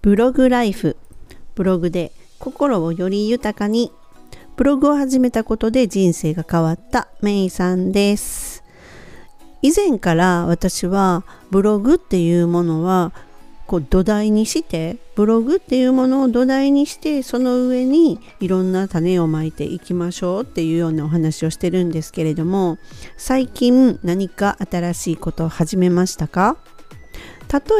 ブログライフ。ブログで心をより豊かに。ブログを始めたことで人生が変わったメイさんです。以前から私はブログっていうものはこう土台にしてブログっていうものを土台にしてその上にいろんな種をまいていきましょうっていうようなお話をしてるんですけれども最近何か新しいことを始めましたか？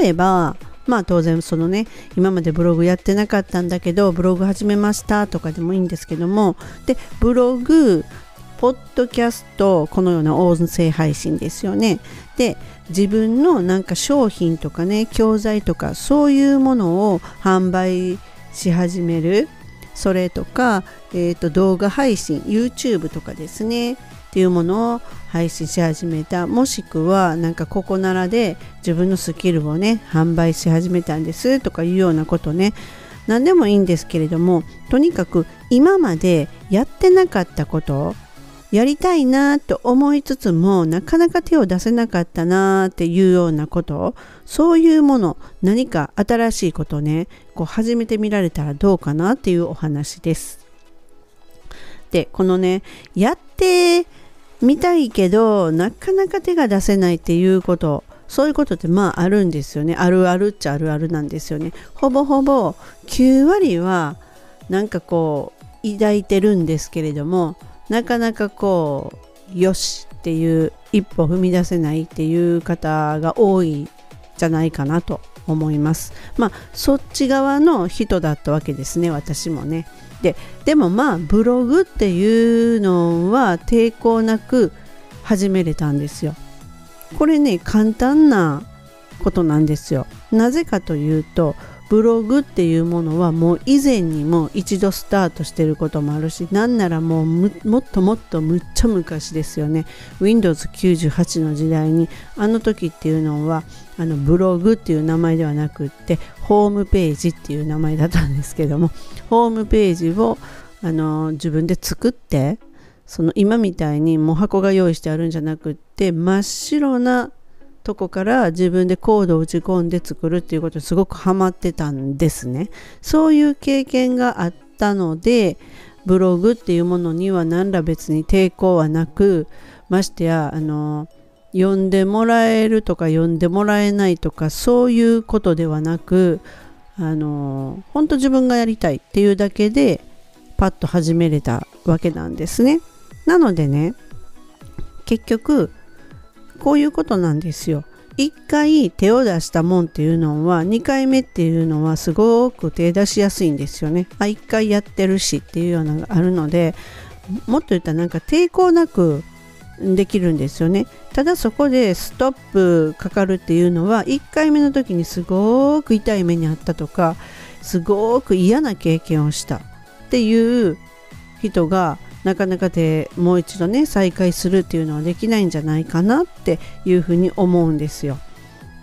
例えばまあ当然そのね今までブログやってなかったんだけどブログ始めましたとかでもいいんですけどもでブログポッドキャストこのような音声配信ですよね。で自分のなんか商品とかね教材とかそういうものを販売し始める。それとか、えーと、動画配信 YouTube とかですね。っていうものを配信し始めたもしくはなんかここならで自分のスキルをね販売し始めたんですとかいうようなことね何でもいいんですけれどもとにかく今までやってなかったことやりたいなと思いつつもなかなか手を出せなかったなっていうようなことそういうもの何か新しいことねこう始めてみられたらどうかなっていうお話です。でこのねやってみたいけどなかなか手が出せないっていうことそういうことってまああるんですよね。あるあるっちゃあるあるなんですよね。ほぼほぼ9割はなんかこう抱いてるんですけれどもなかなかこうよしっていう一歩踏み出せないっていう方が多いじゃないかなと。思います。まあそっち側の人だったわけですね私もね。ででもまあブログっていうのは抵抗なく始めれたんですよ。これね簡単なことなんですよ。なぜかというとブログっていうものはもう以前にも一度スタートしてることもあるしなんならもうもっともっとむっちゃ昔ですよね。Windows98 の時代にあの時っていうのはあのブログっていう名前ではなくってホームページっていう名前だったんですけどもホームページをあの自分で作ってその今みたいにもう箱が用意してあるんじゃなくって真っ白なとこから自分でコードを打ち込んで作るっていうことにすごくハマってたんですね。そういう経験があったのでブログっていうものには何ら別に抵抗はなくましてやあの読んでもらえるとか読んでもらえないとかそういうことではなくあの本当自分がやりたいっていうだけでパッと始めれたわけなんですね。なのでね結局こういうことなんですよ。1回手を出したもんっていうのは2回目っていうのはすごく手出しやすいんですよね。あ1回やってるしっていうようなのがあるのでもっと言ったらなんか抵抗なくできるんですよね。ただそこでストップかかるっていうのは1回目の時にすごく痛い目にあったとかすごく嫌な経験をしたっていう人がなかなかでもう一度ね再開するっていうのはできないんじゃないかなっていうふうに思うんですよ。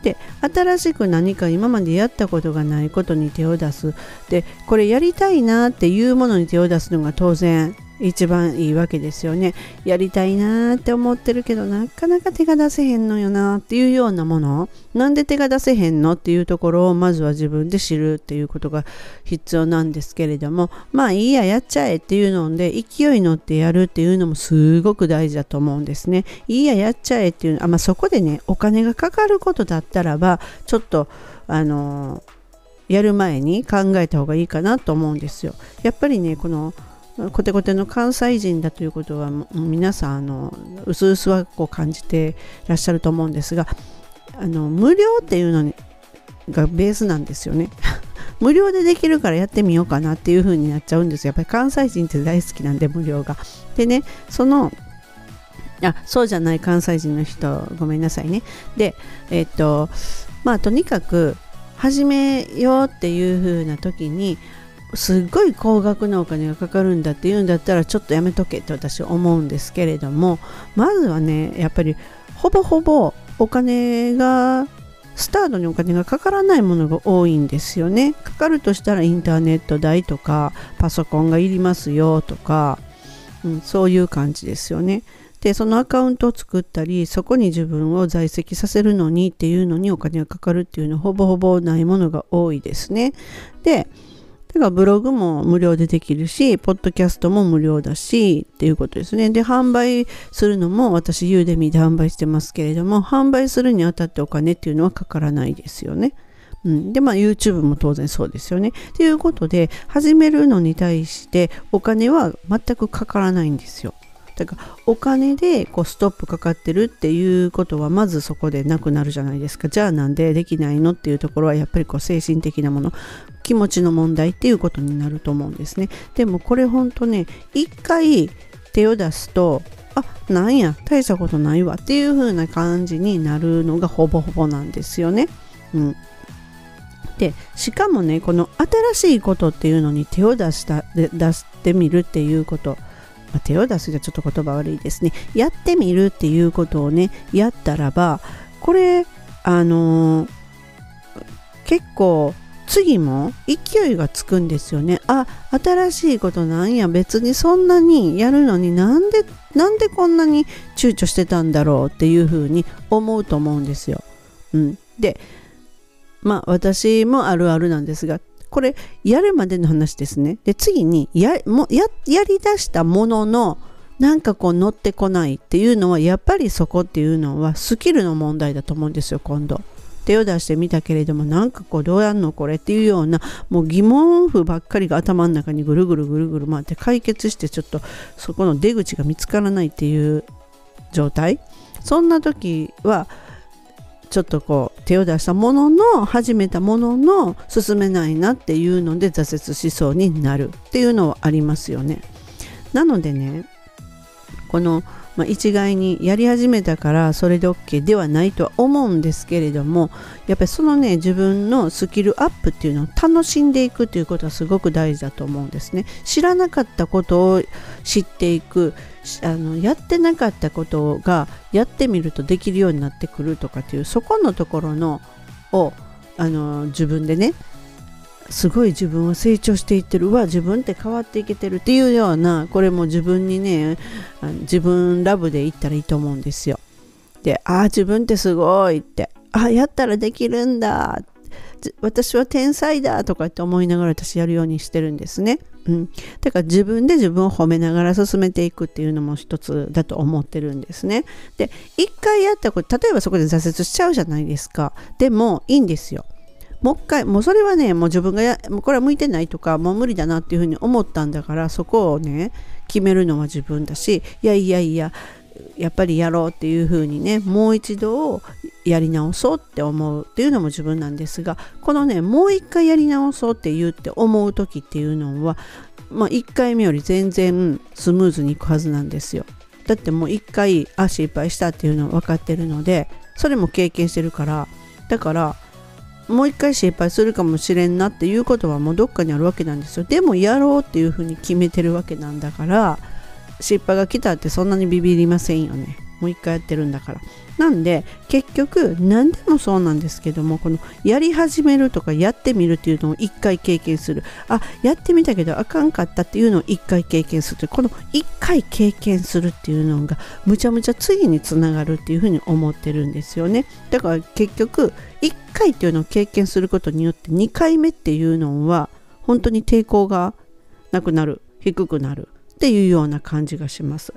で新しく何か今までやったことがないことに手を出すでこれやりたいなっていうものに手を出すのが当然一番いいわけですよね。やりたいなーって思ってるけどなかなか手が出せへんのよなっていうようなものなんで手が出せへんのっていうところをまずは自分で知るっていうことが必要なんですけれどもまあいいややっちゃえっていうので勢い乗ってやるっていうのもすごく大事だと思うんですね。いいややっちゃえっていうあ、まあ、そこでねお金がかかることだったらばちょっとあのー、やる前に考えた方がいいかなと思うんですよ。やっぱりねこのコテコテの関西人だということは皆さんあの薄々はこう感じてらっしゃると思うんですがあの無料っていうのにがベースなんですよね。無料でできるからやってみようかなっていう風になっちゃうんですよ。やっぱり関西人って大好きなんで無料が。でねそのあそうじゃない関西人の人ごめんなさいね。でえっとまあとにかく始めようっていう風な時にすっごい高額なお金がかかるんだっていうんだったらちょっとやめとけって私は思うんですけれどもまずはねやっぱりほぼほぼお金がスタートにお金がかからないものが多いんですよね。かかるとしたらインターネット代とかパソコンがいりますよとか、うん、そういう感じですよね。でそのアカウントを作ったりそこに自分を在籍させるのにっていうのにお金がかかるっていうのはほぼほぼないものが多いですね。でてかブログも無料でできるし、ポッドキャストも無料だし、っていうことですね。で、販売するのも私、ユーデミーで販売してますけれども、販売するにあたってお金っていうのはかからないですよね。うん、で、まあ YouTube も当然そうですよね。ということで、始めるのに対してお金は全くかからないんですよ。だからお金でこうストップかかってるっていうことはまずそこでなくなるじゃないですか。じゃあなんでできないのっていうところはやっぱりこう精神的なもの気持ちの問題っていうことになると思うんですね。でもこれほんとね一回手を出すとあなんや大したことないわっていう風な感じになるのがほぼほぼなんですよね。うん。でしかもねこの新しいことっていうのに手を出した出してみるっていうこと。ま、手を出すじゃちょっと言葉悪いですね。やってみるっていうことをねやったらばこれあのー、結構次も勢いがつくんですよね。あ新しいことなんや別にそんなにやるのになんでなんでこんなに躊躇してたんだろうっていうふうに思うと思うんですよ。うん、でまあ私もあるあるなんですがこれやるまでの話ですね。で次にやもややりだしたもののなんかこう乗ってこないっていうのはやっぱりそこっていうのはスキルの問題だと思うんですよ今度。手を出してみたけれどもなんかこうどうやんのこれっていうようなもう疑問符ばっかりが頭の中にぐるぐるぐるぐる回って解決してちょっとそこの出口が見つからないっていう状態そんな時はちょっとこう手を出したものの始めたものの進めないなっていうので挫折しそうになるっていうのはありますよね。なのでねこの、まあ、一概にやり始めたからそれで OK ではないとは思うんですけれどもやっぱりそのね自分のスキルアップっていうのを楽しんでいくっていうことはすごく大事だと思うんですね。知らなかったことを知っていくあのやってなかったことがやってみるとできるようになってくるとかっていうそこのところのをあの自分でねすごい自分は成長していってるわ自分って変わっていけてるっていうようなこれも自分にね自分ラブでいったらいいと思うんですよ。でああ自分ってすごいってあやったらできるんだ私は天才だとかって思いながら私やるようにしてるんですね。うん。だから自分で自分を褒めながら進めていくっていうのも一つだと思ってるんですね。で、一回やったこと、例えばそこで挫折しちゃうじゃないですか。でもいいんですよ。もう一回、もうそれはね、もう自分がや、もうこれは向いてないとか、もう無理だなっていうふうに思ったんだから、そこをね、決めるのは自分だし、いやいやいや、やっぱりやろうっていうふうにねもう一度やり直そうって思うっていうのも自分なんですがこのねもう一回やり直そうって言うって思う時っていうのは、まあ、1回目より全然スムーズにいくはずなんですよ。だってもう1回あ失敗したっていうのは分かってるのでそれも経験してるからだからもう一回失敗するかもしれんなっていうことはもうどっかにあるわけなんですよ。でもやろうっていうふうに決めてるわけなんだから失敗が来たってそんなにビビりませんよね。もう一回やってるんだから。なんで結局何でもそうなんですけどもこのやり始めるとかやってみるっていうのを一回経験する。あやってみたけどあかんかったっていうのを一回経験するこの一回経験するっていうのがむちゃむちゃ次につながるっていうふうに思ってるんですよね。だから結局1回っていうのを経験することによって2回目っていうのは本当に抵抗がなくなる。低くなる。っていうような感じがします。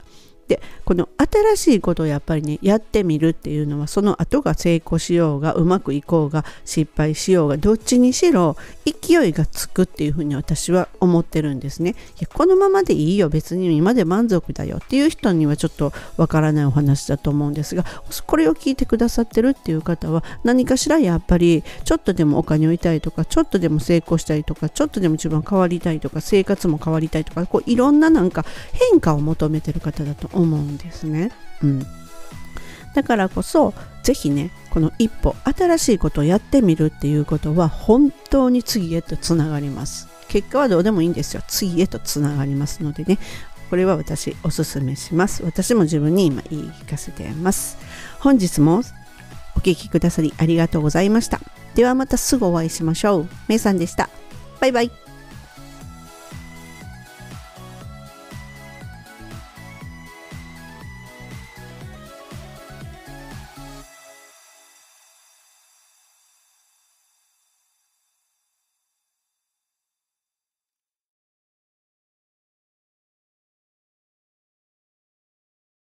でこの新しいことをやっぱりねやってみるっていうのはその後が成功しようがうまくいこうが失敗しようがどっちにしろ勢いがつくっていうふうに私は思ってるんですね。いやこのままでいいよ。別に今で満足だよっていう人にはちょっとわからないお話だと思うんですがこれを聞いてくださってるっていう方は何かしらやっぱりちょっとでもお金を得たいとかちょっとでも成功したいとかちょっとでも自分変わりたいとか生活も変わりたいとかこういろんななんか変化を求めてる方だと思うんですね。うん、だからこそ是非ねこの一歩新しいことをやってみるっていうことは本当に次へとつながります。結果はどうでもいいんですよ。次へとつながりますのでね。これは私おすすめします。私も自分に今言い聞かせています。本日もお聴きくださりありがとうございました。ではまたすぐお会いしましょう。めいさんでした。バイバイ。